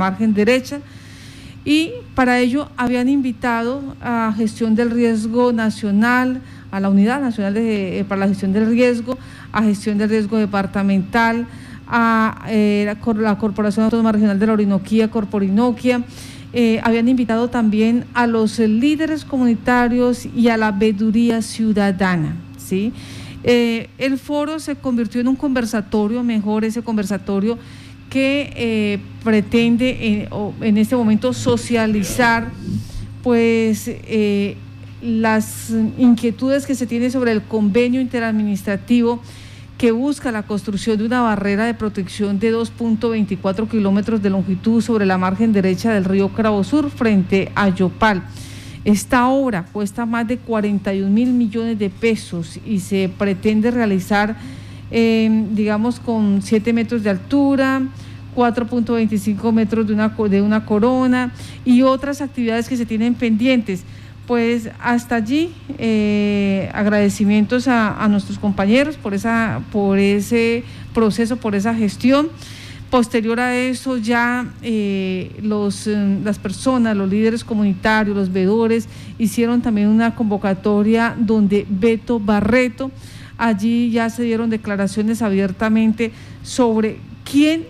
margen derecha y para ello habían invitado a Gestión del Riesgo Nacional, a la Unidad Nacional de, para la Gestión del Riesgo, a Gestión del Riesgo Departamental, a la, Corporación Autónoma Regional de la Orinoquía, Corporinoquia, eh, habían invitado también a los líderes comunitarios y a la veeduría ciudadana. ¿sí? Eh, el foro se convirtió en un conversatorio, mejor ese conversatorio que eh, pretende en, este momento socializar pues las inquietudes que se tienen sobre el convenio interadministrativo que busca la construcción de una barrera de protección de 2.24 kilómetros de longitud sobre la margen derecha del río Cravo Sur frente a Yopal. Esta obra cuesta más de 41 mil millones de pesos y se pretende realizar, digamos, con 7 metros de altura, 4.25 metros de una, de una corona y otras actividades que se tienen pendientes pues hasta allí eh, agradecimientos a, nuestros compañeros por, esa, por ese proceso, por esa gestión. Posterior a eso ya eh, los, eh, las personas, los líderes comunitarios, los veedores hicieron también una convocatoria donde Beto Barreto, allí ya se dieron declaraciones abiertamente sobre quién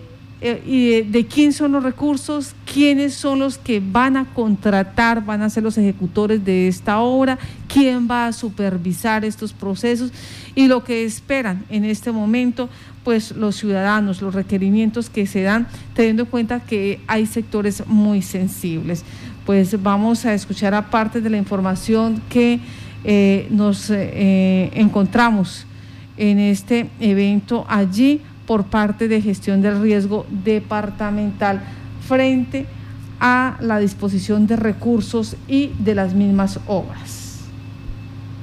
y de, quién son los recursos, quiénes son los que van a contratar, van a ser los ejecutores de esta obra, quién va a supervisar estos procesos y lo que esperan en este momento pues los ciudadanos, los requerimientos que se dan, teniendo en cuenta que hay sectores muy sensibles. Pues vamos a escuchar aparte de la información que eh, nos eh, encontramos en este evento allí por parte de gestión del riesgo departamental frente a la disposición de recursos y de las mismas obras.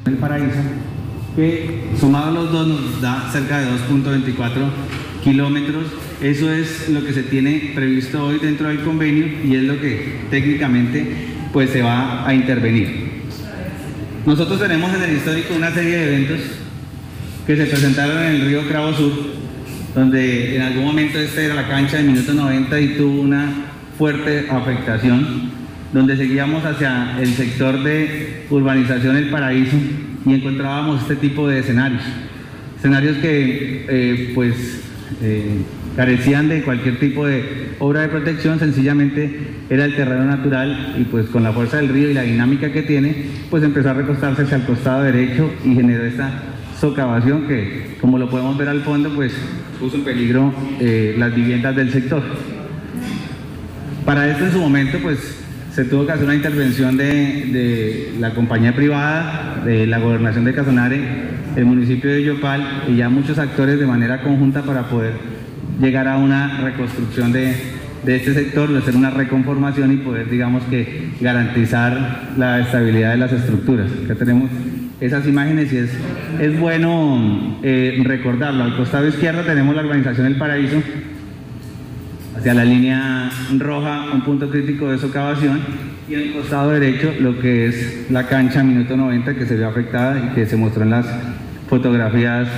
El paraíso, que sumado los dos nos da cerca de 2.24 kilómetros. Eso es lo que se tiene previsto hoy dentro del convenio y es lo que técnicamente pues se va a intervenir. Nosotros tenemos en el histórico una serie de eventos que se presentaron en el río Cravo Sur donde en algún momento esta era la cancha de minuto 90 y tuvo una fuerte afectación, donde seguíamos hacia el sector de urbanización El Paraíso y encontrábamos este tipo de escenarios. Escenarios que eh, pues eh, carecían de cualquier tipo de obra de protección, sencillamente era el terreno natural y pues con la fuerza del río y la dinámica que tiene, pues empezó a recostarse hacia el costado derecho y generó esta socavación que, como lo podemos ver al fondo, pues puso en peligro eh, las viviendas del sector. Para esto en su momento, pues se tuvo que hacer una intervención de, la compañía privada, de la gobernación de Casonare, el municipio de Yopal y ya muchos actores de manera conjunta para poder llegar a una reconstrucción de, este sector, de hacer una reconformación y poder, digamos que, garantizar la estabilidad de las estructuras. Acá tenemos esas imágenes y es, es bueno eh, recordarlo. Al costado izquierdo tenemos la organización El Paraíso, hacia la línea roja un punto crítico de socavación y al costado derecho lo que es la cancha minuto 90 que se ve afectada y que se mostró en las fotografías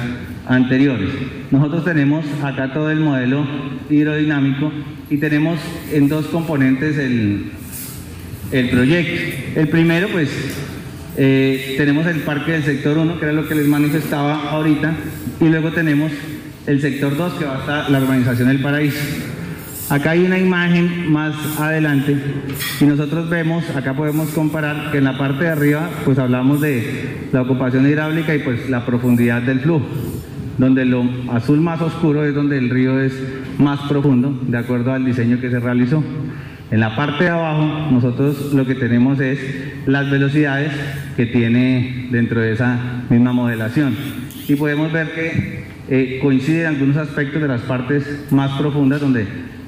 anteriores. Nosotros tenemos acá todo el modelo hidrodinámico y tenemos en dos componentes el, el proyecto. El primero pues eh, tenemos el parque del sector 1, que era lo que les manifestaba ahorita, y luego tenemos el sector 2, que va hasta la urbanización del paraíso. Acá hay una imagen más adelante y nosotros vemos, acá podemos comparar que en la parte de arriba pues hablamos de la ocupación hidráulica y pues la profundidad del flujo, donde lo azul más oscuro es donde el río es más profundo, de acuerdo al diseño que se realizó. En la parte de abajo nosotros lo que tenemos es las velocidades que tiene dentro de esa misma modelación. Y podemos ver que eh, coinciden algunos aspectos de las partes más profundas donde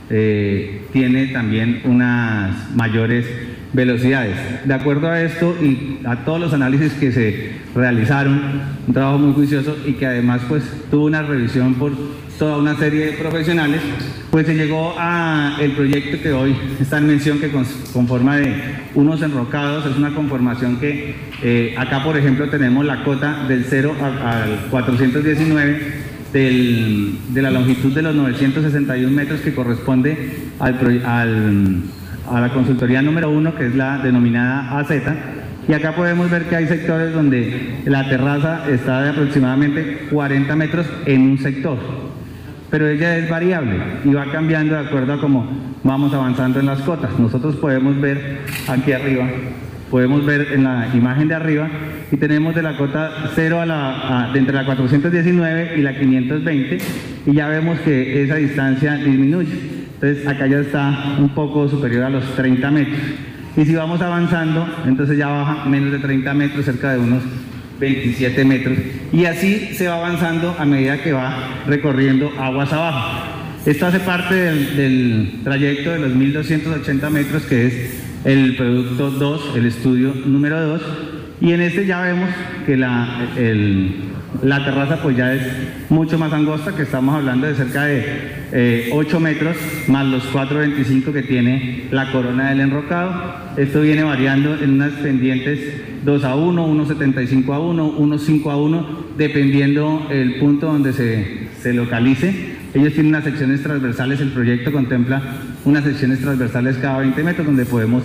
eh, tiene también unas mayores velocidades. De acuerdo a esto y a todos los análisis que se realizaron, un trabajo muy juicioso y que además pues tuvo una revisión por toda una serie de profesionales, pues se llegó a el proyecto que hoy está en mención que conforma de unos enrocados, es una conformación que eh, acá por ejemplo tenemos la cota del 0 al 419 de la longitud de los 961 metros que corresponde al, a la consultoría número uno, que es la denominada AZ. Y acá podemos ver que hay sectores donde la terraza está de aproximadamente 40 metros en un sector, pero ella es variable y va cambiando de acuerdo a cómo vamos avanzando en las cotas. Nosotros podemos ver aquí arriba podemos ver en la imagen de arriba y tenemos de la cota 0 a la, entre la 419 y la 520 y ya vemos que esa distancia disminuye. Entonces acá ya está un poco superior a los 30 metros. Y si vamos avanzando, entonces ya baja menos de 30 metros, cerca de unos 27 metros. Y así se va avanzando a medida que va recorriendo aguas abajo. Esto hace parte del, trayecto de los 1280 metros que es el producto 2, el estudio número 2, y en este ya vemos que la, la terraza pues ya es mucho más angosta, que estamos hablando de cerca de 8 eh, metros, más los 4,25 que tiene la corona del enrocado. Esto viene variando en unas pendientes 2 a 1, 1,75 a 1, 1,5 a 1, dependiendo el punto donde se, se localice. Ellos tienen unas secciones transversales, el proyecto contempla unas secciones transversales cada 20 metros donde podemos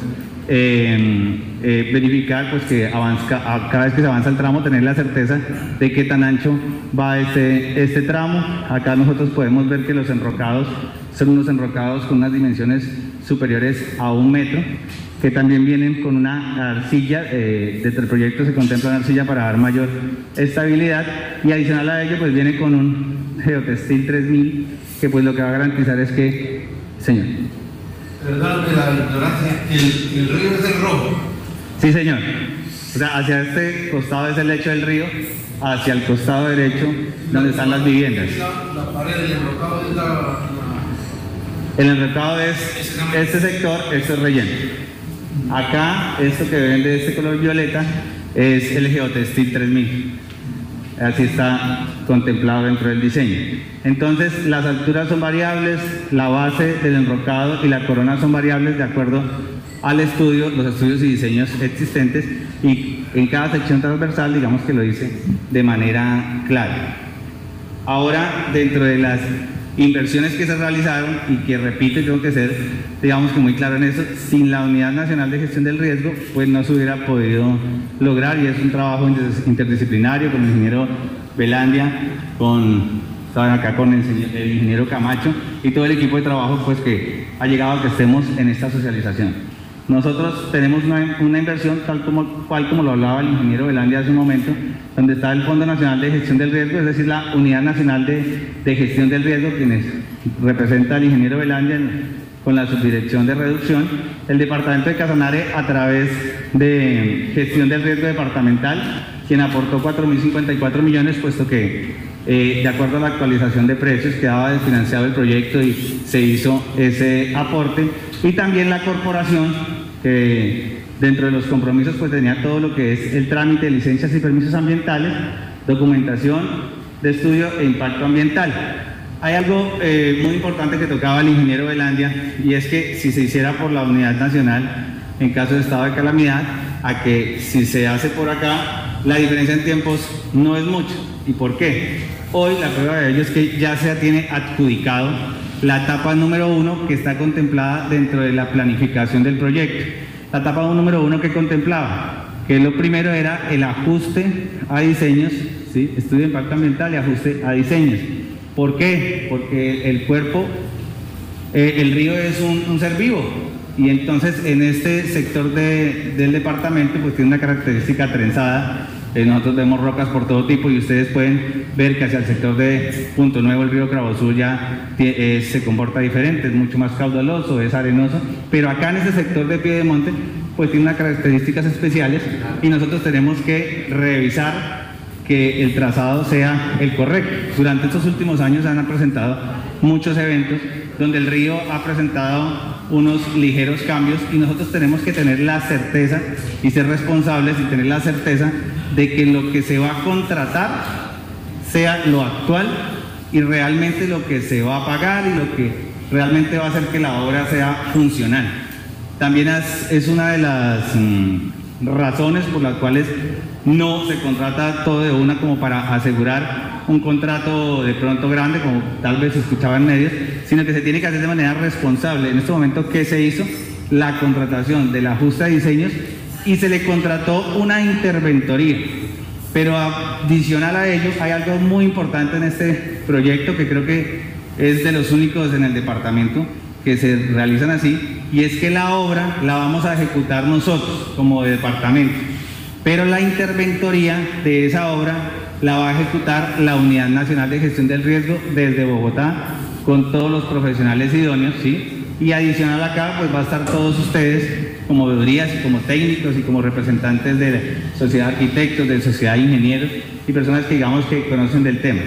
em, eh, verificar pues, que avanza, cada vez que se avanza el tramo tener la certeza de qué tan ancho va este, este tramo. Acá nosotros podemos ver que los enrocados son unos enrocados con unas dimensiones superiores a un metro que también vienen con una arcilla, eh, desde el proyecto se contempla una arcilla para dar mayor estabilidad y adicional a ello pues viene con un Geotextil 3000 que pues lo que va a garantizar es que, señor. Perdóname la ignorancia, ¿el, el río es el rojo. Sí, señor. O sea, hacia este costado es el lecho del río, hacia el costado derecho donde están las viviendas. La, pared del enrocado es la, El enrocado es este sector, este es relleno. Acá, esto que ven de este color violeta es el Geotextil 3000. Así está contemplado dentro del diseño. Entonces, las alturas son variables, la base del enrocado y la corona son variables de acuerdo al estudio, los estudios y diseños existentes y en cada sección transversal, digamos que lo dice de manera clara. Ahora, dentro de las inversiones que se realizaron y que repito, tengo que ser, digamos que muy claro en eso, sin la Unidad Nacional de Gestión del Riesgo, pues no se hubiera podido lograr y es un trabajo interdisciplinario con el ingeniero Belandia, con, acá con el, el ingeniero Camacho y todo el equipo de trabajo pues que ha llegado a que estemos en esta socialización. Nosotros tenemos una, inversión tal como, cual como lo hablaba el ingeniero Belandia hace un momento, donde está el Fondo Nacional de Gestión del Riesgo, es decir, la Unidad Nacional de, Gestión del Riesgo, quienes representa al ingeniero Belandia con la subdirección de reducción, el Departamento de Casanare a través de Gestión del Riesgo Departamental, quien aportó 4.054 millones, puesto que eh, de acuerdo a la actualización de precios quedaba desfinanciado el proyecto y se hizo ese aporte, y también la corporación que dentro de los compromisos pues tenía todo lo que es el trámite de licencias y permisos ambientales, documentación de estudio e impacto ambiental. Hay algo eh, muy importante que tocaba el ingeniero Velandia y es que si se hiciera por la unidad nacional en caso de estado de calamidad, a que si se hace por acá, la diferencia en tiempos no es mucho. ¿Y por qué? Hoy la prueba de ello es que ya se tiene adjudicado la etapa número uno que está contemplada dentro de la planificación del proyecto. La etapa número uno que contemplaba, que lo primero era el ajuste a diseños, estudio de impacto ambiental y ajuste a diseños. ¿Por qué? Porque el cuerpo, eh, el río es un, ser vivo y entonces en este sector del departamento pues tiene una característica trenzada eh, nosotros vemos rocas por todo tipo y ustedes pueden ver que hacia el sector de Punto Nuevo el río Crabosur ya eh, se comporta diferente, es mucho más caudaloso, es arenoso, pero acá en ese sector de pie de monte pues tiene unas características especiales y nosotros tenemos que revisar que el trazado sea el correcto. Durante estos últimos años se han presentado muchos eventos donde el río ha presentado unos ligeros cambios y nosotros tenemos que tener la certeza y ser responsables y tener la certeza de que lo que se va a contratar sea lo actual y realmente lo que se va a pagar y lo que realmente va a hacer que la obra sea funcional. También es, una de las mm, razones por las cuales no se contrata todo de una como para asegurar un contrato de pronto grande, como tal vez se escuchaba en medios, sino que se tiene que hacer de manera responsable. En este momento, ¿qué se hizo? La contratación del ajuste de diseños y se le contrató una interventoría. Pero adicional a ello, hay algo muy importante en este proyecto que creo que es de los únicos en el departamento que se realizan así, y es que la obra la vamos a ejecutar nosotros como departamento, pero la interventoría de esa obra la va a ejecutar la Unidad Nacional de Gestión del Riesgo desde Bogotá, con todos los profesionales idóneos, ¿sí? Y adicional acá, pues va a estar todos ustedes como veedurías como técnicos y como representantes de la sociedad de arquitectos, de sociedad de ingenieros y personas que digamos que conocen del tema.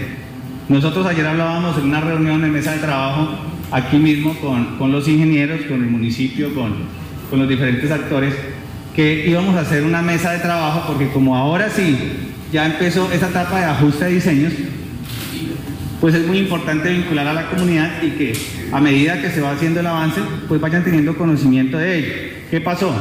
Nosotros ayer hablábamos en una reunión en mesa de trabajo aquí mismo con, con los ingenieros, con el municipio, con, con los diferentes actores, que íbamos a hacer una mesa de trabajo porque como ahora sí ya empezó esa etapa de ajuste de diseños, pues es muy importante vincular a la comunidad y que a medida que se va haciendo el avance, pues vayan teniendo conocimiento de ello. ¿Qué pasó?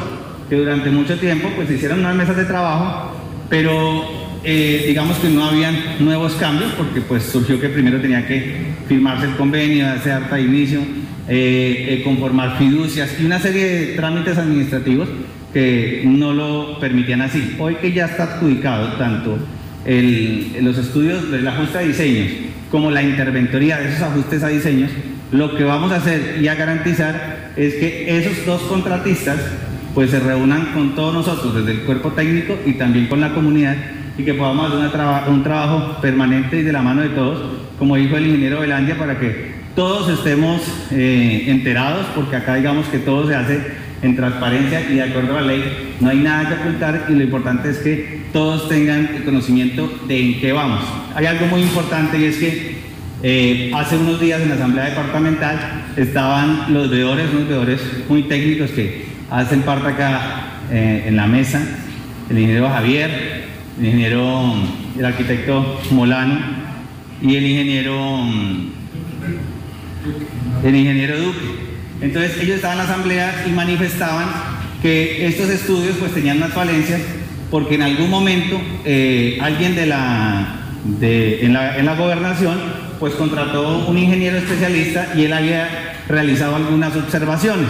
Que durante mucho tiempo pues hicieron unas mesas de trabajo, pero eh, digamos que no habían nuevos cambios porque pues surgió que primero tenía que firmarse el convenio, hacer harta inicio, eh, eh, conformar fiducias y una serie de trámites administrativos que no lo permitían así. Hoy que ya está adjudicado tanto el, los estudios del ajuste de diseños como la interventoría de esos ajustes a diseños, lo que vamos a hacer y a garantizar es que esos dos contratistas pues se reúnan con todos nosotros desde el cuerpo técnico y también con la comunidad y que podamos hacer un trabajo permanente y de la mano de todos, como dijo el ingeniero Belandia, para que todos estemos eh, enterados, porque acá digamos que todo se hace en transparencia y de acuerdo a la ley, no hay nada que ocultar y lo importante es que todos tengan el conocimiento de en qué vamos. Hay algo muy importante y es que eh, hace unos días en la Asamblea Departamental estaban los veedores, unos veedores muy técnicos que hacen parte acá eh, en la mesa, el ingeniero Javier, el ingeniero, el arquitecto Molano y el ingeniero, el ingeniero Duque. Entonces ellos estaban en la asamblea y manifestaban que estos estudios pues tenían unas falencias porque en algún momento eh, alguien de la, de, en, la, en la gobernación pues contrató un ingeniero especialista y él había realizado algunas observaciones.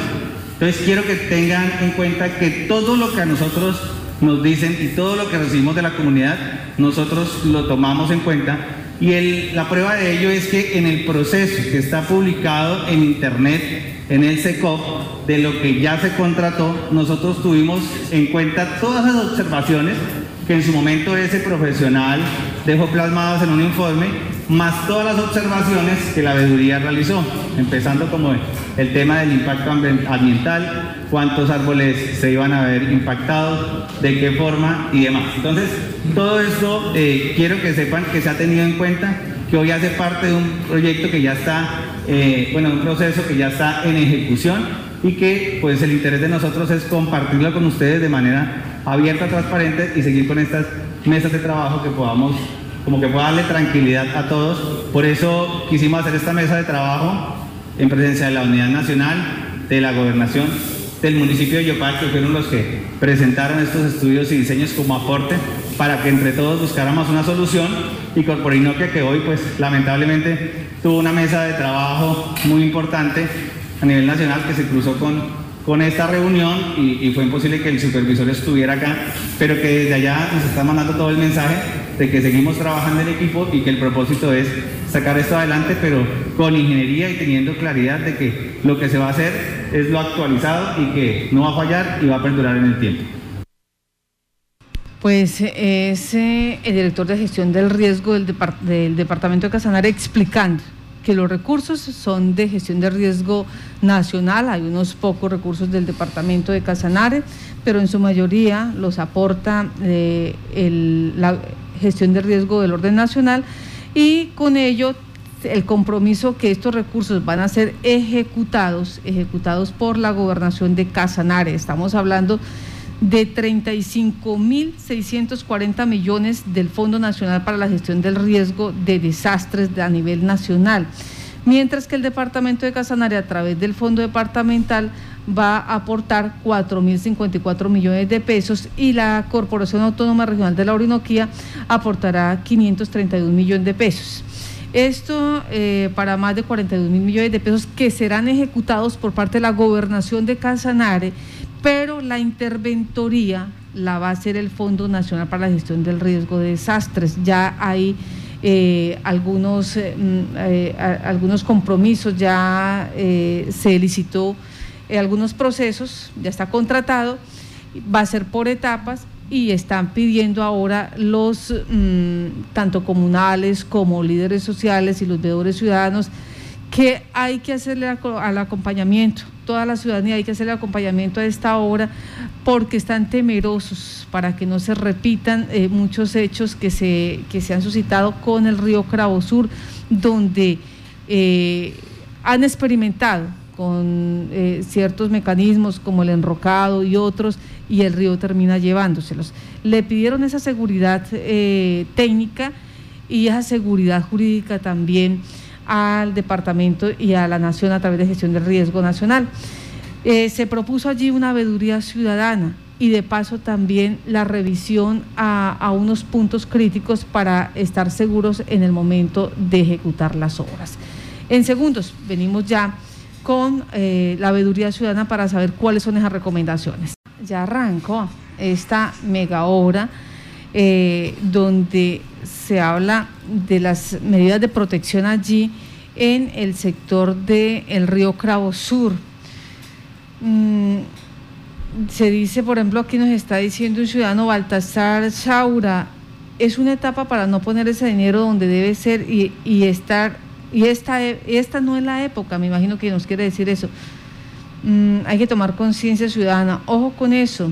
Entonces quiero que tengan en cuenta que todo lo que a nosotros nos dicen y todo lo que recibimos de la comunidad, nosotros lo tomamos en cuenta. Y la prueba de ello es que en el proceso que está publicado en internet, en el SECOP, de lo que ya se contrató, nosotros tuvimos en cuenta todas las observaciones que en su momento ese profesional dejó plasmadas en un informe, más todas las observaciones que la veeduría realizó, empezando como el tema del impacto ambiental, cuántos árboles se iban a ver impactados, de qué forma y demás. Entonces, todo esto eh, quiero que sepan que se ha tenido en cuenta, que hoy hace parte de un proyecto que ya está, eh, bueno, un proceso que ya está en ejecución y que pues el interés de nosotros es compartirlo con ustedes de manera abierta, transparente y seguir con estas mesas de trabajo que podamos, como que pueda darle tranquilidad a todos. Por eso quisimos hacer esta mesa de trabajo en presencia de la Unidad Nacional, de la Gobernación, del municipio de Yopal, que fueron los que presentaron estos estudios y diseños como aporte para que entre todos buscáramos una solución y Corporinoquia que hoy pues lamentablemente tuvo una mesa de trabajo muy importante a nivel nacional que se cruzó con con esta reunión y, fue imposible que el supervisor estuviera acá, pero que desde allá nos está mandando todo el mensaje de que seguimos trabajando en equipo y que el propósito es sacar esto adelante, pero con ingeniería y teniendo claridad de que lo que se va a hacer es lo actualizado y que no va a fallar y va a perdurar en el tiempo. Pues es eh, el director de gestión del riesgo del, Departamento de Casanare explicando que los recursos son de gestión de riesgo nacional, hay unos pocos recursos del departamento de Casanare, pero en su mayoría los aporta eh, la gestión de riesgo del orden nacional y con ello el compromiso que estos recursos van a ser ejecutados, ejecutados por la gobernación de Casanare. Estamos hablando de 35.640 millones del Fondo Nacional para la Gestión del Riesgo de Desastres a nivel nacional, mientras que el Departamento de Casanare a través del Fondo Departamental va a aportar 4.054 millones de pesos y la Corporación Autónoma Regional de la Orinoquía aportará 532 millones de pesos. Esto eh, para más de 42 mil millones de pesos que serán ejecutados por parte de la gobernación de Casanare, pero la interventoría la va a hacer el Fondo Nacional para la Gestión del Riesgo de Desastres. Ya hay eh, algunos, eh, mm, algunos compromisos, ya se licitó algunos procesos, ya está contratado, va a ser por etapas y están pidiendo ahora los mm, tanto comunales como líderes sociales y los veedores ciudadanos que hay que hacerle al acompañamiento, toda la ciudadanía hay que hacerle acompañamiento a esta obra porque están temerosos para que no se repitan eh, muchos hechos que se, que se han suscitado con el río Cravo Sur, donde eh, han experimentado con eh, ciertos mecanismos como el enrocado y otros, y el río termina llevándoselos. Le pidieron esa seguridad eh, técnica y esa seguridad jurídica también al departamento y a la nación a través de gestión del riesgo nacional. Eh, se propuso allí una veeduría ciudadana y de paso también la revisión a, a, unos puntos críticos para estar seguros en el momento de ejecutar las obras. En segundos, venimos ya con eh, la veeduría ciudadana para saber cuáles son esas recomendaciones. Ya arrancó esta mega obra eh, donde se habla de las medidas de protección allí en el sector del río Cravo Sur. Mm, se dice, por ejemplo, aquí nos está diciendo un ciudadano Baltasar Saura, es una etapa para no poner ese dinero donde debe ser y estar y esta, esta no es la época, me imagino que nos quiere decir eso. Mm, hay que tomar conciencia ciudadana. Ojo con eso.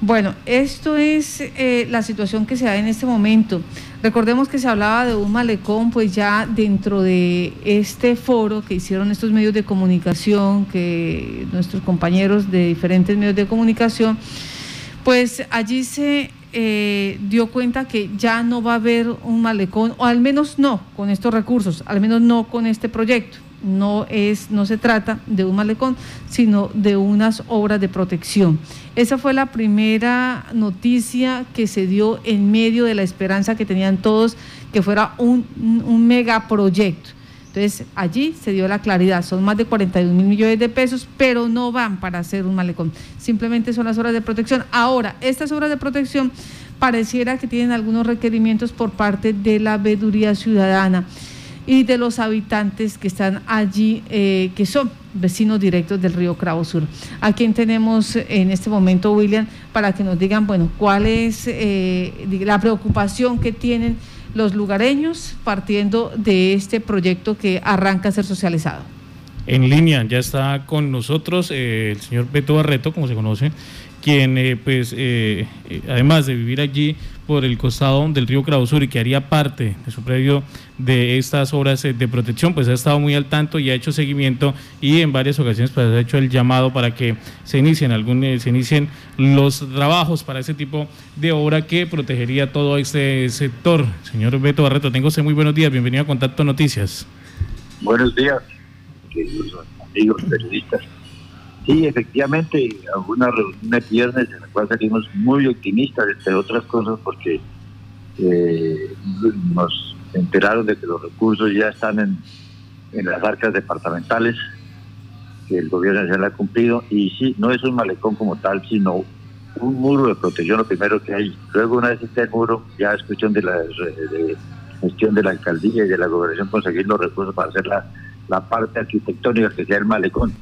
Bueno, esto es eh, la situación que se da en este momento. Recordemos que se hablaba de un malecón, pues ya dentro de este foro que hicieron estos medios de comunicación, que nuestros compañeros de diferentes medios de comunicación, pues allí se eh, dio cuenta que ya no va a haber un malecón, o al menos no con estos recursos, al menos no con este proyecto. No, es, no se trata de un malecón, sino de unas obras de protección. Esa fue la primera noticia que se dio en medio de la esperanza que tenían todos que fuera un, un megaproyecto. Entonces, allí se dio la claridad, son más de 41 mil millones de pesos, pero no van para hacer un malecón, simplemente son las obras de protección. Ahora, estas obras de protección pareciera que tienen algunos requerimientos por parte de la veeduría ciudadana y de los habitantes que están allí, eh, que son vecinos directos del río Cravo Sur. ¿A quién tenemos en este momento, William, para que nos digan, bueno, cuál es eh, la preocupación que tienen? Los lugareños partiendo de este proyecto que arranca a ser socializado. En línea ya está con nosotros eh, el señor Beto Barreto, como se conoce, quien eh, pues eh, además de vivir allí por el costado del río Sur y que haría parte de su predio de estas obras de protección, pues ha estado muy al tanto y ha hecho seguimiento y en varias ocasiones pues ha hecho el llamado para que se inicien algún, se inicien los trabajos para ese tipo de obra que protegería todo este sector. Señor Beto Barreto, tengo usted muy buenos días, bienvenido a Contacto Noticias. Buenos días, amigos periodistas. Sí, efectivamente, alguna reunión de viernes en la cual salimos muy optimistas, entre otras cosas, porque eh, nos enteraron de que los recursos ya están en, en las arcas departamentales, que el gobierno lo ha cumplido, y sí, no es un malecón como tal, sino un muro de protección, lo primero que hay. Luego, una vez esté el muro, ya es cuestión de la gestión de la alcaldía y de la gobernación conseguir los recursos para hacer la, la parte arquitectónica que sea el malecón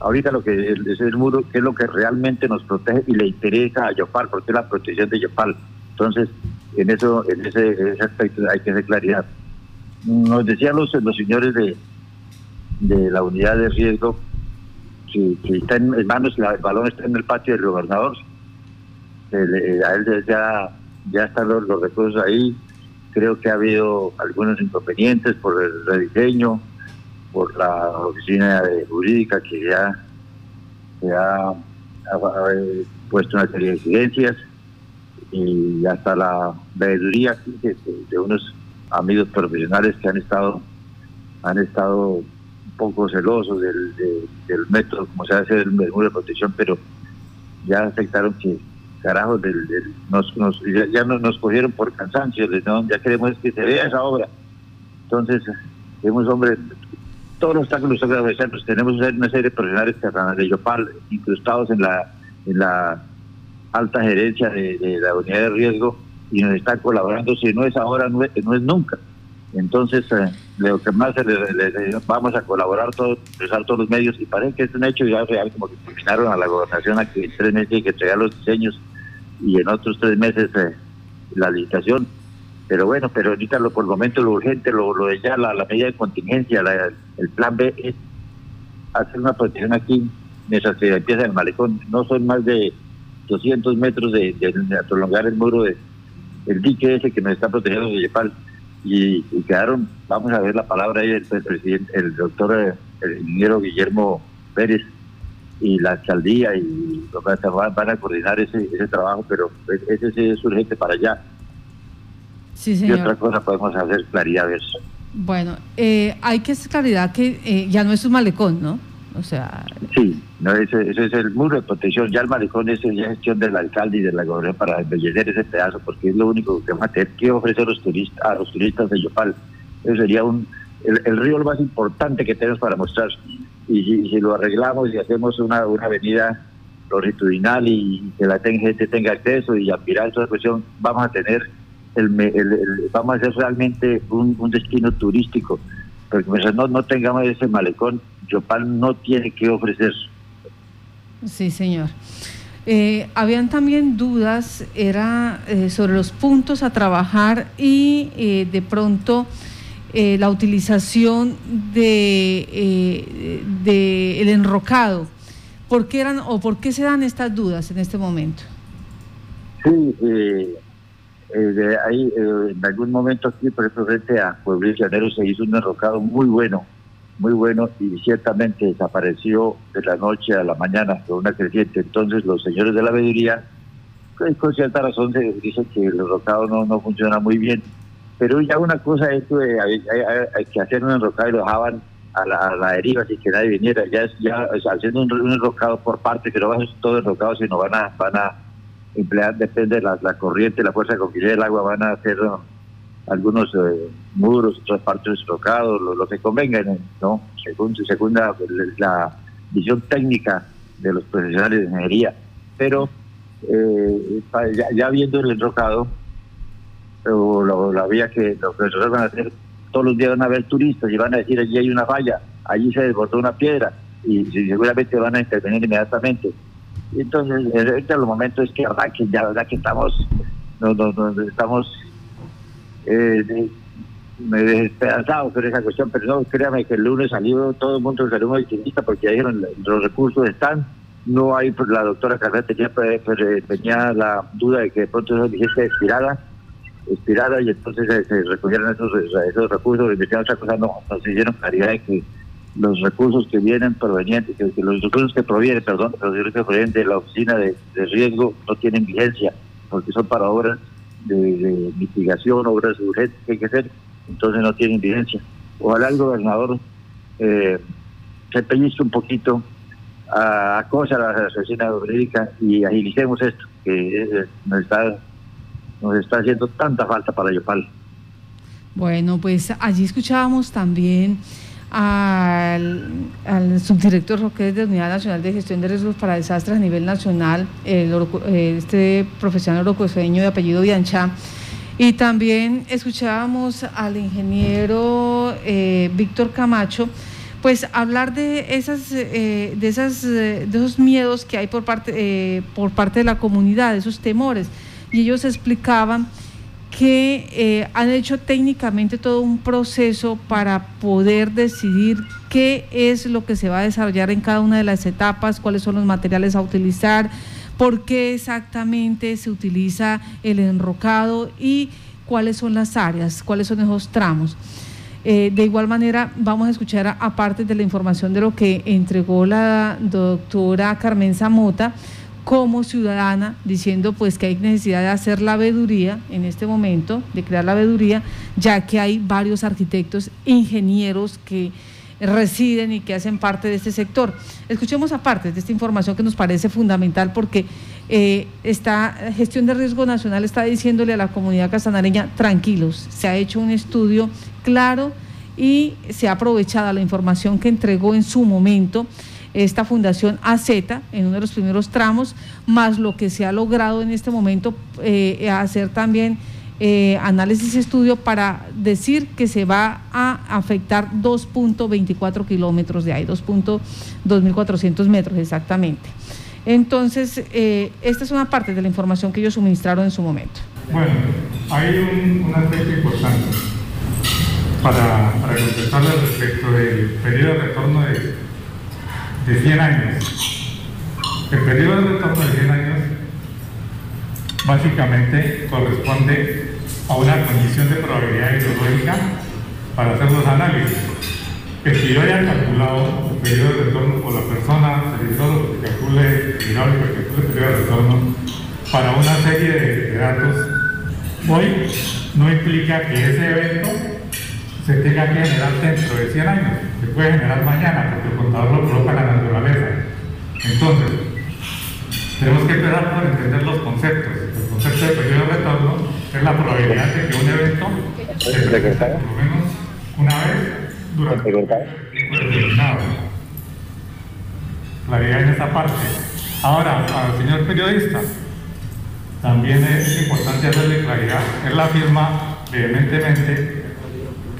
ahorita lo que es el muro, que es lo que realmente nos protege y le interesa a Yopal, porque es la protección de Yopal. Entonces, en eso, en ese, aspecto hay que hacer claridad. Nos decían los, los señores de, de la unidad de riesgo, si, está en, manos, el balón está en el patio del gobernador, a él ya, ya están los, los recursos ahí, creo que ha habido algunos inconvenientes por el rediseño, por la oficina jurídica que ya se ha, puesto una serie de incidencias y hasta la veeduría de, unos amigos profesionales que han estado han estado poco celosos del, del método, como se hace el, muro de protección, pero ya aceptaron que, carajos, del, nos, nos, ya, nos, cogieron por cansancio, ¿no? ya queremos que se vea esa obra. Entonces, tenemos hombre, todos los obstáculos que tenemos una serie de profesionales de Yopal incrustados en la, en la alta gerencia de, la unidad de riesgo y nos están colaborando, si no es ahora, no es, nunca. Entonces, eh, lo que más le, vamos a colaborar todos, usar todos los medios, y parece que es un hecho ya real, como que terminaron a la gobernación a que en tres meses hay que entregar los diseños y en otros tres meses eh, la licitación. Pero bueno, pero ahorita lo, por el momento lo urgente, lo, lo de ya, la, medida de contingencia, el plan B es hacer una protección aquí mientras se empieza el malecón. No son más de 200 metros de, prolongar el muro de el dique ese que nos está protegiendo de Yepal y, quedaron, vamos a ver la palabra ahí del, presidente, el doctor, eh, el ingeniero Guillermo Pérez y la alcaldía y van, van a coordinar ese, ese trabajo, pero ese sí es urgente para allá. Sí, señor. Y otra cosa podemos hacer claridad de eso. Bueno, eh, hay que hacer claridad que eh, ya no es un malecón, ¿no? O sea... Sí, no, ese, es el muro de protección. Ya el malecón es ya gestión del alcalde y de la gobernadora para embellecer ese pedazo, porque es lo único que vamos a tener que ofrecer los turistas, a los turistas de Yopal. Eso sería un, el, río lo más importante que tenemos para mostrar. Y si, lo arreglamos y hacemos una, una avenida longitudinal y que la gente tenga acceso y aspirar a esa cuestión, vamos a tener el, vamos a hacer realmente un, un destino turístico. Porque mientras no, no tengamos ese malecón, Yopal no tiene que ofrecer. Sí, señor. Eh, habían también dudas, era eh, sobre los puntos a trabajar y eh, de pronto la utilización de, de, el enrocado. ¿Por qué eran o por qué se dan estas dudas en este momento? Sí, de ahí en algún momento aquí, por ejemplo, frente a Pueblo de Janeiro se hizo un enrocado muy bueno muy bueno y ciertamente desapareció de la noche a la mañana con una creciente. Entonces los señores de la veeduría, pues, con cierta razón, se dicen que el enrocado no, no funciona muy bien. Pero ya una cosa es que hay, que hacer un enrocado y lo dejaban a la, a la deriva sin que nadie viniera. Ya ya haciendo un, enrocado por parte, que no va a ser todo enrocado, sino van a, van a emplear, depende de la, la corriente, la fuerza con que el agua, van a hacer algunos eh, muros, otras partes destrocados, lo, que convenga, ¿no? Según, según la, la, visión técnica de los profesionales de ingeniería. Pero eh, ya, viendo el enrocado, la, vía que los profesores van a hacer, todos los días van a ver turistas y van a decir allí hay una falla, allí se desbordó una piedra y, seguramente van a intervenir inmediatamente. Entonces, ahorita los momentos es que arranquen, ya verdad que estamos, no, estamos eh, me despedazado con esa cuestión, pero no, créame que el lunes salió todo el mundo salió muy optimista porque ya dijeron los recursos están, no hay, la doctora Carrera tenía, tenía la duda de que de pronto eso dijese expirada, expirada y entonces se, recogieron esos, esos recursos, y otra cosa, no, nos hicieron claridad de que los recursos que vienen provenientes, que, los recursos que provienen, perdón, los recursos que provienen de la oficina de riesgo no tienen vigencia, porque son para obras de, mitigación, obras urgentes que hay que hacer, entonces no tiene evidencia. Ojalá el gobernador eh, se pellizque un poquito a, cosa a la asesina jurídica y agilicemos esto, que eh, nos, está, nos está haciendo tanta falta para Yopal. Bueno, pues allí escuchábamos también al, al subdirector Roque de Unidad Nacional de Gestión de Riesgos para Desastres a nivel nacional, el, eh, este profesional orocoseño de apellido Biancha. Y también escuchábamos al ingeniero eh, Víctor Camacho, pues hablar de esas, eh, de esas, de esos miedos que hay por parte, por parte de la comunidad, esos temores. Y ellos explicaban que eh, han hecho técnicamente todo un proceso para poder decidir qué es lo que se va a desarrollar en cada una de las etapas, cuáles son los materiales a utilizar, por qué exactamente se utiliza el enrocado y cuáles son las áreas, cuáles son esos tramos. Eh, de igual manera, vamos a escuchar, aparte de la información de lo que entregó la doctora Carmen Zamota, como ciudadana diciendo pues que hay necesidad de hacer la veeduría en este momento, de crear la veeduría, ya que hay varios arquitectos, ingenieros que residen y que hacen parte de este sector. Escuchemos aparte de esta información que nos parece fundamental porque eh, esta gestión de riesgo nacional está diciéndole a la comunidad castanareña tranquilos, se ha hecho un estudio claro y se ha aprovechado la información que entregó en su momento esta fundación AZ en uno de los primeros tramos, más lo que se ha logrado en este momento eh, hacer también eh, análisis y estudio para decir que se va a afectar 2.24 kilómetros de ahí, 2.2400 metros exactamente. Entonces, eh, esta es una parte de la información que ellos suministraron en su momento. Bueno, hay un, aspecto importante para, para contestarle respecto del periodo de retorno de, de 100 años. El periodo de retorno de 100 años básicamente corresponde a una condición de probabilidad hidrológica para hacer los análisis. Que yo haya calculado el periodo de retorno por la persona, el hidrólogo que el periodo de retorno para una serie de, datos, hoy no implica que ese evento se tenga que generar dentro de 100 años, se puede generar mañana porque el contador lo coloca en la naturaleza. Entonces, tenemos que empezar por entender los conceptos. El concepto de periodo de retorno es la probabilidad de que un evento se presente por lo menos una vez durante un tiempo determinado. Claridad en esa parte. Ahora, al señor periodista, también es importante hacerle claridad. Él afirma vehementemente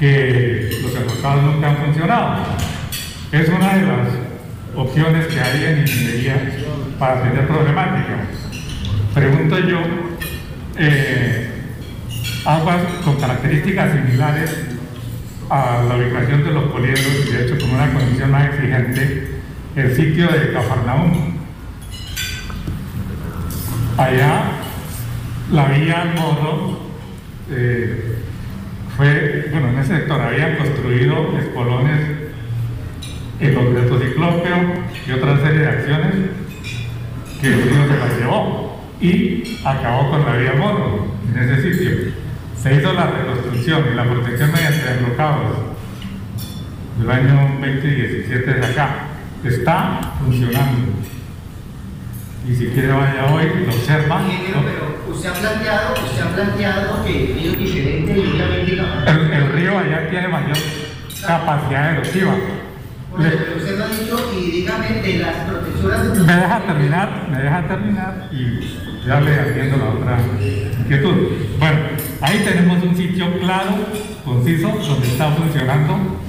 que los enfocados nunca han funcionado. Es una de las opciones que hay en ingeniería para atender problemáticas. Pregunto yo, eh, aguas con características similares a la ubicación de los poliedros de hecho con una condición más exigente, el sitio de Cafarnaúm. Allá la vía Morro eh, fue, bueno, en ese sector habían construido espolones el concreto ciclópeo y otra serie de acciones que el río se las llevó y acabó con la vía Morro en ese sitio se hizo la reconstrucción y la protección mediante desblocados del año 2017 de acá. Está funcionando. Y si quiere vaya hoy, lo observa. pero usted ha planteado, usted ha planteado que el río es diferente y obviamente el, el río allá tiene mayor capacidad erosiva. pero usted lo ha dicho y dígame de las protectoras Me deja terminar, me deja terminar y ya le atiendo la otra inquietud. Bueno, ahí tenemos un sitio claro, conciso, donde está funcionando.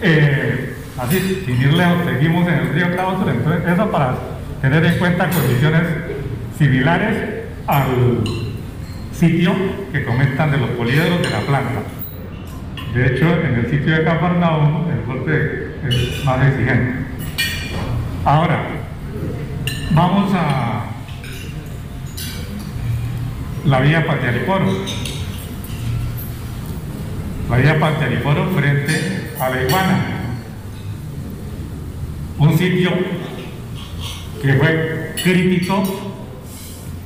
Eh, así, sin ir lejos, seguimos en el río Clausura, entonces eso para tener en cuenta condiciones similares al sitio que comentan de los poliedros de la planta. De hecho, en el sitio de Cafarnaum el golpe es más exigente. Ahora, vamos a la vía Panteariporo. La vía Panteariporo frente a la iguana. Un sitio que fue crítico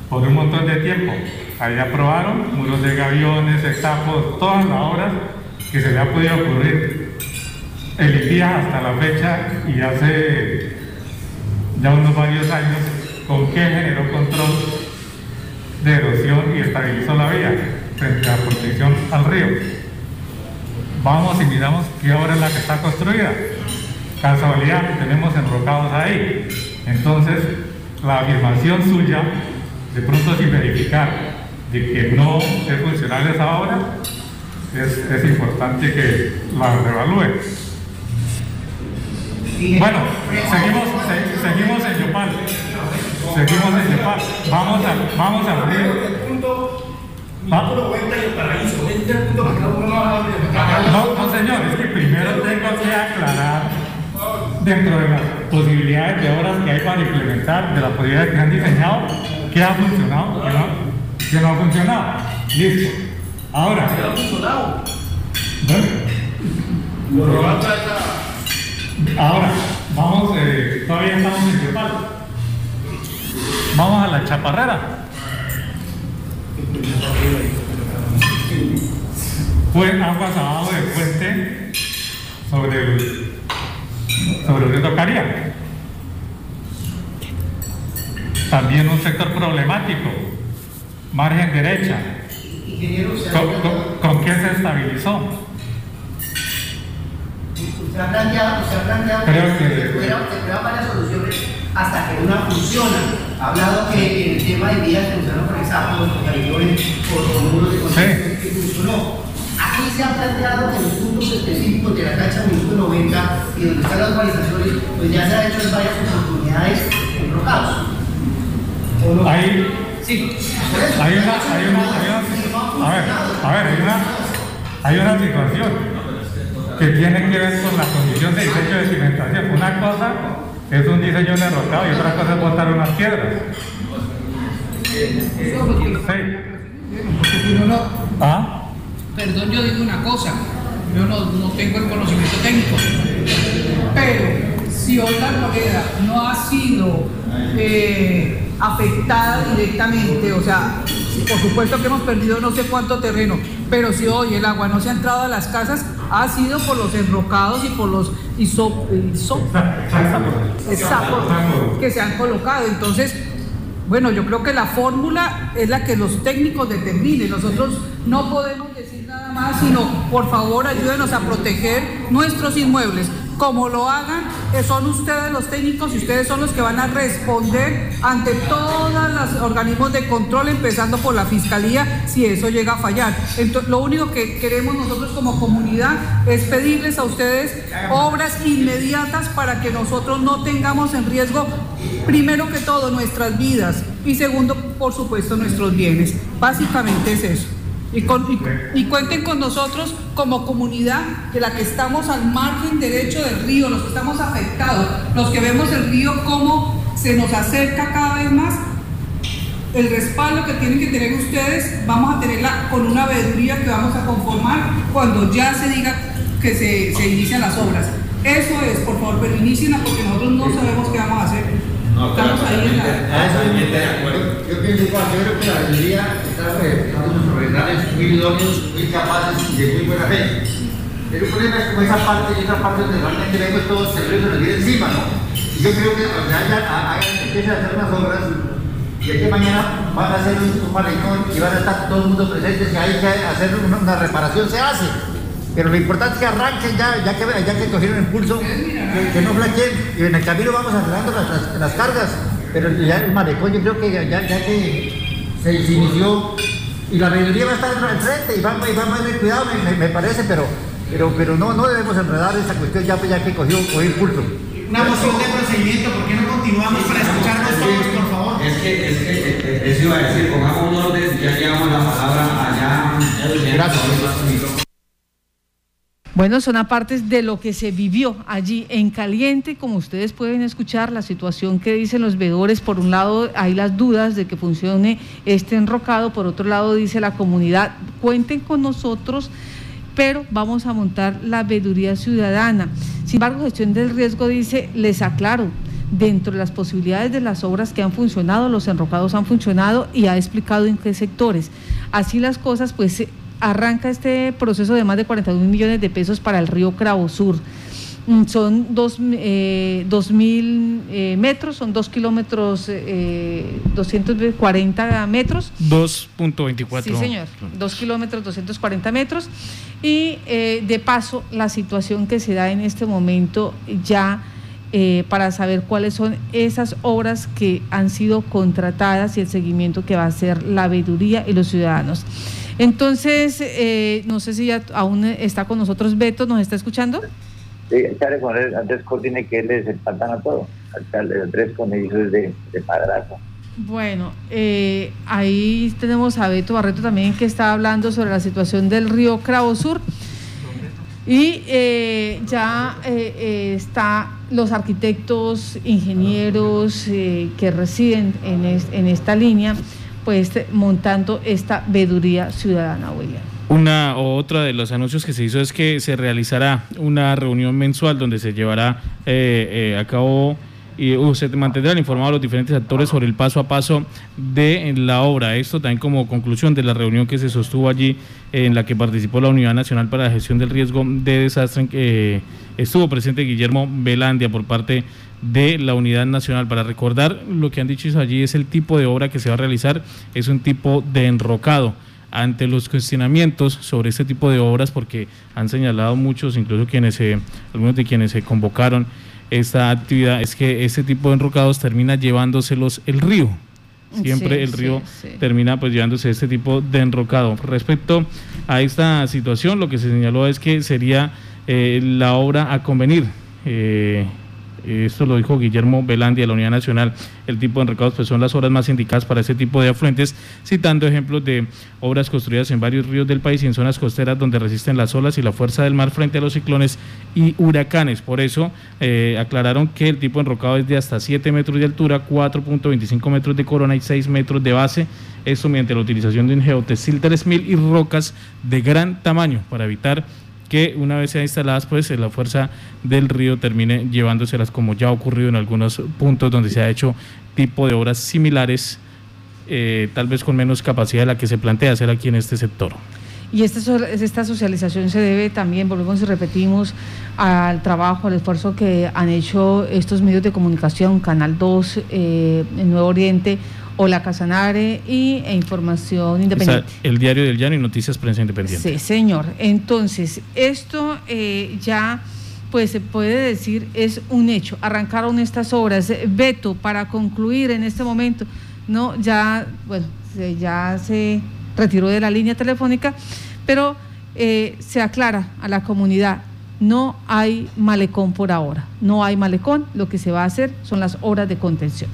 por un montón de tiempo. Ahí aprobaron muros de gaviones, etapos, todas las obras que se le ha podido ocurrir. El día hasta la fecha y hace ya unos varios años, ¿con qué generó control de erosión y estabilizó la vía frente a la protección al río. Vamos y miramos qué obra es la que está construida. Casualidad, tenemos enrocados ahí. Entonces, la afirmación suya, de pronto sin verificar de que no es funcional esa obra, es, importante que la revalúe. Bueno, seguimos, seguimos en Yopal. Seguimos en Yopal. Vamos a, vamos a abrir. No, no, señor, es que primero tengo que aclarar dentro de las posibilidades de obras que hay para implementar, de las posibilidades que han diseñado, qué ha funcionado, no, qué no ha funcionado. Listo. Ahora. ¿Qué ha funcionado? Ahora, vamos, eh, todavía estamos en Yopal. Vamos a la chaparrera. Fue aguas abajo del puente sobre el sobre el río Caría. También un sector problemático, margen derecha. ¿Con, con- con qué se estabilizó? usted ha planteado, usted ha planteado Creo que- se prueban se prueban varias soluciones hasta que una funciona. Ha hablado que en el tema de vías por hexágonos, por carrilones, por por muros de contención que funcionó. Aquí se ha planteado los puntos específicos de la cancha minuto 90 y donde están las urbanizaciones, pues ya se ha hecho en varias oportunidades enrocados. ¿O no? Ahí Sí, eso. Hay una, hay una, hay una- a ver, a ver, hay una, hay una situación que tiene que ver con la condición de diseño de cimentación. Una cosa es un diseño derrotado y otra cosa es botar unas piedras. Sí. Si no, no, ¿Ah? Perdón, yo digo una cosa, yo no, no tengo el conocimiento técnico, pero si hoy la moneda no ha sido eh, afectada directamente, o sea, por supuesto que hemos perdido no sé cuánto terreno, pero si hoy el agua no se ha entrado a las casas, ha sido por los enrocados y por los isop, que se han colocado. Entonces, bueno, yo creo que la fórmula es la que los técnicos determinen. Nosotros no podemos más, sino por favor ayúdenos a proteger nuestros inmuebles. Como lo hagan, eh, son ustedes los técnicos y ustedes son los que van a responder ante todos los organismos de control, empezando por la fiscalía, si eso llega a fallar. Entonces, lo único que queremos nosotros como comunidad es pedirles a ustedes obras inmediatas para que nosotros no tengamos en riesgo, primero que todo, nuestras vidas y segundo, por supuesto, nuestros bienes. Básicamente es eso. Y, con- y- y cuenten con nosotros como comunidad de la que estamos al margen derecho del río, los que estamos afectados, los que vemos el río como se nos acerca cada vez más. El respaldo que tienen que tener ustedes, vamos a tenerla con una veeduría que vamos a conformar cuando ya se diga que se, se inician las obras. Eso es, por favor, pero inicien porque nosotros no sabemos qué vamos a hacer. Estamos ahí en la... A eso es de acuerdo. Yo pienso igual, yo creo que la mayoría está representando unos profesionales muy idóneos, muy capaces y de muy buena fe. Pero el problema es como esa parte y esa parte donde realmente vemos todos el río se nos viene encima, ¿no? Y yo creo que donde haya, hagan, empiecen a hacer unas obras y de que mañana van a hacer un, un malecón y van a estar todo el mundo presentes y hay que hacer una, una reparación, se hace. Pero lo importante es que arranquen ya, ya que, ya que cogieron impulso, que, que no flaqueen. Y en el camino vamos arreglando las, las, las cargas. Pero ya el malecón yo creo que ya, ya, ya que se, inició y la mayoría va a estar al frente y va, y va a tener cuidado, me, me- me parece, pero, pero, pero no, no debemos enredar esa cuestión ya, ya que cogió, cogió impulso. Una moción de procedimiento, ¿por qué no continuamos para escucharnos todos, por favor? Es que, es que, eh, eh, eso iba a decir, pongamos un orden, ya llevamos la palabra allá. Gracias. Bueno, son apartes de lo que se vivió allí en caliente, como ustedes pueden escuchar, la situación que dicen los veedores. Por un lado, hay las dudas de que funcione este enrocado, por otro lado, dice la comunidad, cuenten con nosotros, pero vamos a montar la veeduría ciudadana. Sin embargo, gestión del riesgo dice, les aclaro, dentro de las posibilidades de las obras que han funcionado, los enrocados han funcionado y ha explicado en qué sectores. Así las cosas, pues arranca este proceso de más de 41 millones de pesos para el río Cravo Sur. Mm, Son dos, eh, dos mil eh, metros, son dos kilómetros, eh, 240 metros. 2.24. Sí, señor. Dos kilómetros, 240 metros. Y eh, de paso, la situación que se da en este momento ya eh, para saber cuáles son esas obras que han sido contratadas y el seguimiento que va a hacer la veeduría y los ciudadanos. Entonces, eh, no sé si ya aún está con nosotros Beto, ¿nos está escuchando? Sí, alcalde con él, Andrés Coordine que él es el pantano a todo. Andrés con es de, de padrazo. Bueno, eh, ahí tenemos a Beto Barreto también que está hablando sobre la situación del río Cravo Sur. Y eh, ya eh, está los arquitectos, ingenieros que residen en, es- en esta línea, pues montando esta veeduría ciudadana, William. Una o otra de los anuncios que se hizo es que se realizará una reunión mensual donde se llevará eh, eh, a cabo y uh, se mantendrán informados los diferentes actores sobre el paso a paso de la obra. Esto también como conclusión de la reunión que se sostuvo allí en la que participó la Unidad Nacional para la Gestión del Riesgo de Desastre, que estuvo presente Guillermo Velandia por parte de la Unidad Nacional. Para recordar, lo que han dicho allí es el tipo de obra que se va a realizar, es un tipo de enrocado ante los cuestionamientos sobre este tipo de obras, porque han señalado muchos, incluso quienes algunos de quienes se convocaron esta actividad es que este tipo de enrocados termina llevándoselos el río. Siempre el río termina pues llevándose este tipo de enrocado. Respecto a esta situación, lo que se señaló es que sería eh, la obra a convenir. Eh, esto lo dijo Guillermo Velandia de la Unidad Nacional, el tipo de recados pues son las obras más indicadas para ese tipo de afluentes, citando ejemplos de obras construidas en varios ríos del país y en zonas costeras donde resisten las olas y la fuerza del mar frente a los ciclones y huracanes. Por eso eh, aclararon que el tipo de enrocado es de hasta 7 metros de altura, 4.25 metros de corona y 6 metros de base, esto mediante la utilización de un geotextil 3000 y rocas de gran tamaño para evitar que una vez sean instaladas, pues la fuerza del río termine llevándoselas, como ya ha ocurrido en algunos puntos donde se ha hecho tipo de obras similares, eh, tal vez con menos capacidad de la que se plantea hacer aquí en este sector. Y esta, esta socialización se debe también, volvemos y repetimos, al trabajo, al esfuerzo que han hecho estos medios de comunicación, Canal 2, eh, el Nuevo Oriente, o la Casanare y e Información Independiente. el Diario del Llano y Noticias Prensa Independiente. Sí, señor. Entonces, esto eh, ya pues se puede decir es un hecho. Arrancaron estas obras. Beto, para concluir en este momento, no, ya, bueno, ya se retiró de la línea telefónica, pero eh, se aclara a la comunidad, no hay malecón por ahora, no hay malecón, lo que se va a hacer son las obras de contención.